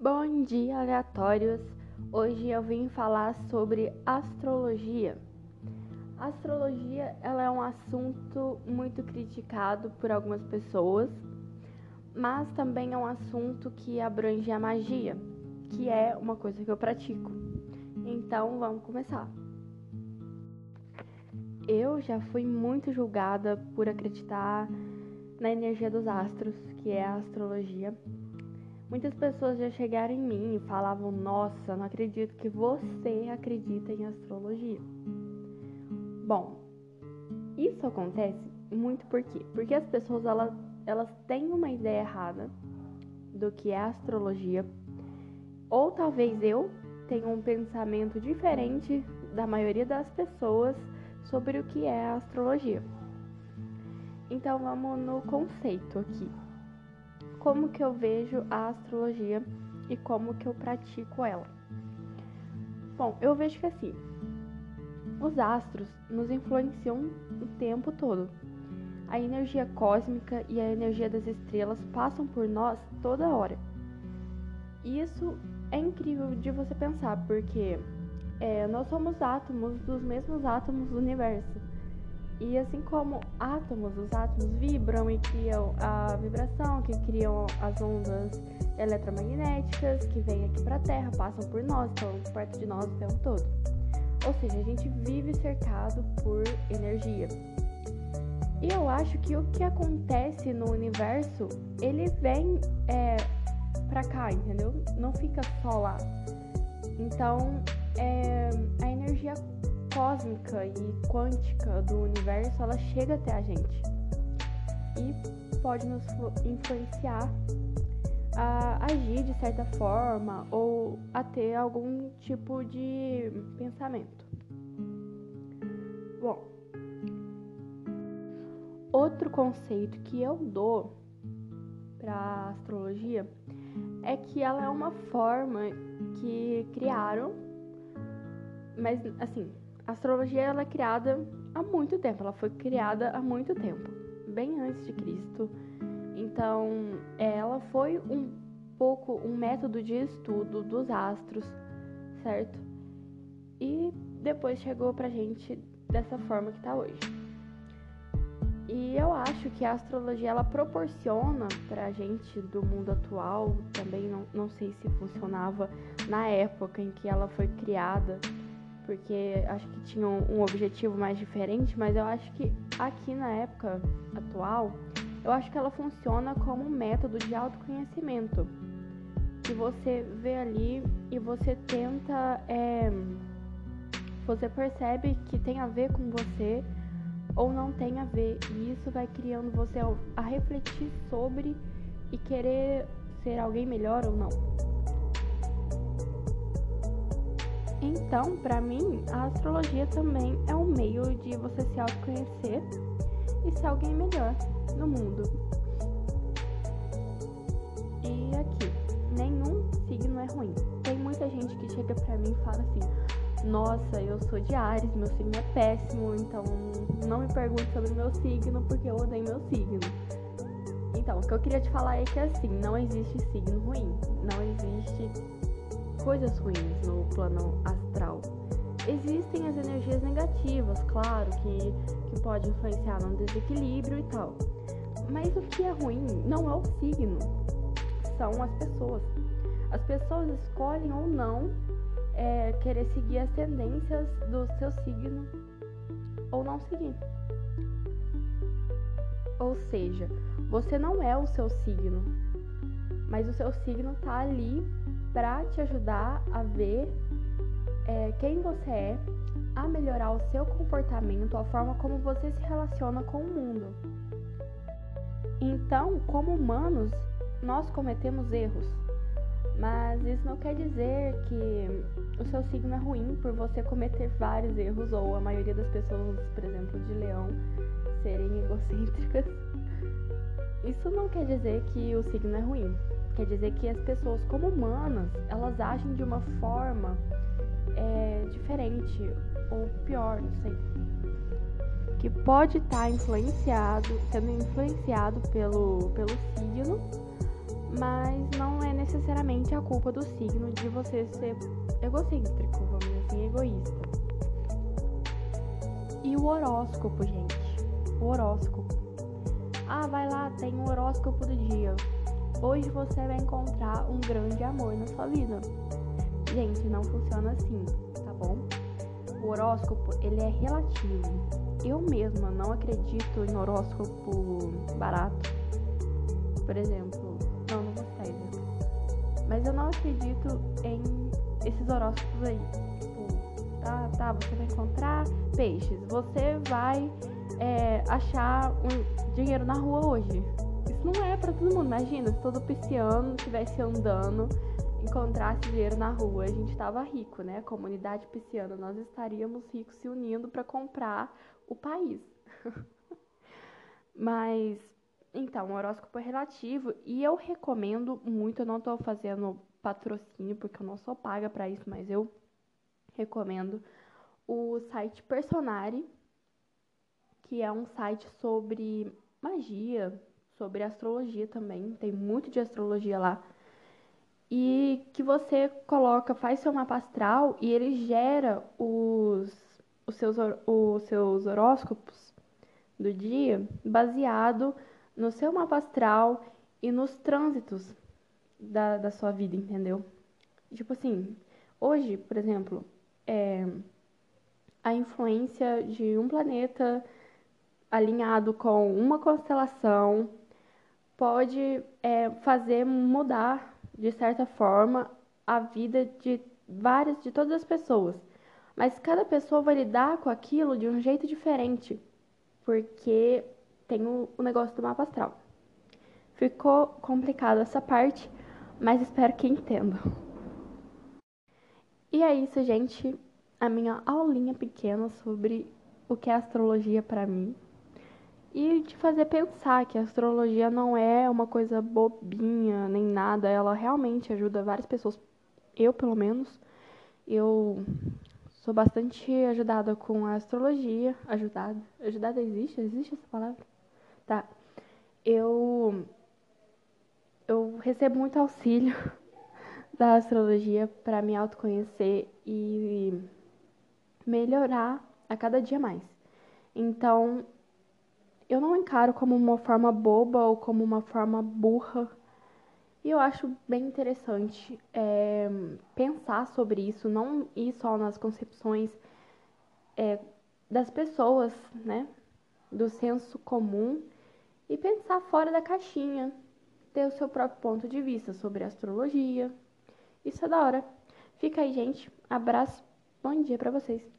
Bom dia, aleatórios! Hoje eu vim falar sobre astrologia. A astrologia ela é um assunto muito criticado por algumas pessoas, mas também é um assunto que abrange a magia, que é uma coisa que eu pratico. Então vamos começar. Eu já fui muito julgada por acreditar na energia dos astros, que é a astrologia Muitas pessoas já chegaram em mim e falavam: Nossa, não acredito que você acredita em astrologia. Bom, isso acontece muito por quê? Porque as pessoas elas, elas têm uma ideia errada do que é astrologia, ou talvez eu tenha um pensamento diferente da maioria das pessoas sobre o que é astrologia. Então vamos no conceito aqui como que eu vejo a astrologia e como que eu pratico ela. Bom, eu vejo que assim, os astros nos influenciam o tempo todo. A energia cósmica e a energia das estrelas passam por nós toda hora. Isso é incrível de você pensar, porque é, nós somos átomos dos mesmos átomos do universo. E assim como átomos, os átomos vibram e criam a vibração, que criam as ondas eletromagnéticas que vêm aqui para a Terra, passam por nós, estão perto de nós o tempo todo. Ou seja, a gente vive cercado por energia. E eu acho que o que acontece no universo, ele vem é, para cá, entendeu? Não fica só lá. Então, é, a energia cósmica e quântica do universo, ela chega até a gente e pode nos influenciar a agir de certa forma ou a ter algum tipo de pensamento. Bom, outro conceito que eu dou para astrologia é que ela é uma forma que criaram, mas assim, a astrologia ela é criada há muito tempo, ela foi criada há muito tempo, bem antes de Cristo. Então, ela foi um pouco um método de estudo dos astros, certo? E depois chegou pra gente dessa forma que tá hoje. E eu acho que a astrologia ela proporciona pra gente do mundo atual, também não, não sei se funcionava na época em que ela foi criada, porque acho que tinham um objetivo mais diferente, mas eu acho que aqui na época atual, eu acho que ela funciona como um método de autoconhecimento. Que você vê ali e você tenta. É, você percebe que tem a ver com você ou não tem a ver. E isso vai criando você a refletir sobre e querer ser alguém melhor ou não. Então, para mim, a astrologia também é um meio de você se autoconhecer e ser alguém melhor no mundo. E aqui, nenhum signo é ruim. Tem muita gente que chega pra mim e fala assim: Nossa, eu sou de Ares, meu signo é péssimo, então não me pergunte sobre meu signo porque eu odeio meu signo. Então, o que eu queria te falar é que assim, não existe signo ruim, não existe coisas ruins no plano astral. Existem as energias negativas, claro, que, que pode influenciar no desequilíbrio e tal. Mas o que é ruim não é o signo, são as pessoas. As pessoas escolhem ou não é, querer seguir as tendências do seu signo ou não seguir. Ou seja, você não é o seu signo, mas o seu signo tá ali para te ajudar a ver é, quem você é, a melhorar o seu comportamento, a forma como você se relaciona com o mundo. Então, como humanos, nós cometemos erros, mas isso não quer dizer que o seu signo é ruim por você cometer vários erros, ou a maioria das pessoas, por exemplo, de leão, serem egocêntricas. Isso não quer dizer que o signo é ruim. Quer dizer que as pessoas, como humanas, elas agem de uma forma é, diferente ou pior, não sei, que pode estar tá influenciado, sendo influenciado pelo, pelo signo, mas não é necessariamente a culpa do signo de você ser egocêntrico, vamos dizer assim, egoísta. E o horóscopo, gente. O horóscopo. Ah, vai lá, tem o horóscopo do dia. Hoje você vai encontrar um grande amor na sua vida. Gente, não funciona assim, tá bom? O horóscopo, ele é relativo. Eu mesma não acredito em horóscopo barato. Por exemplo, não, não exemplo. Mas eu não acredito em esses horóscopos aí. Tipo, tá, tá, você vai encontrar peixes. Você vai é, achar um dinheiro na rua hoje. Isso não é para todo mundo. Imagina se todo pisciano estivesse andando, encontrasse dinheiro na rua, a gente estava rico, né? A comunidade pisciana, nós estaríamos ricos se unindo para comprar o país. Mas, então, o horóscopo é relativo e eu recomendo muito. Eu não estou fazendo patrocínio porque eu não sou paga para isso, mas eu recomendo o site Personari que é um site sobre magia, sobre astrologia também. Tem muito de astrologia lá. E que você coloca, faz seu mapa astral e ele gera os, os, seus, os seus horóscopos do dia baseado no seu mapa astral e nos trânsitos da, da sua vida, entendeu? Tipo assim, hoje, por exemplo, é, a influência de um planeta alinhado com uma constelação pode é, fazer mudar de certa forma a vida de várias de todas as pessoas. Mas cada pessoa vai lidar com aquilo de um jeito diferente porque tem o, o negócio do mapa astral. Ficou complicado essa parte mas espero que entendam. E é isso gente. A minha aulinha pequena sobre o que é astrologia para mim e te fazer pensar que a astrologia não é uma coisa bobinha nem nada, ela realmente ajuda várias pessoas, eu pelo menos, eu sou bastante ajudada com a astrologia, ajudada, ajudada existe? Existe essa palavra? Tá. Eu eu recebo muito auxílio da astrologia para me autoconhecer e melhorar a cada dia mais. Então, eu não encaro como uma forma boba ou como uma forma burra. E eu acho bem interessante é, pensar sobre isso, não ir só nas concepções é, das pessoas, né? Do senso comum e pensar fora da caixinha, ter o seu próprio ponto de vista sobre astrologia. Isso é da hora. Fica aí, gente. Abraço. Bom dia para vocês.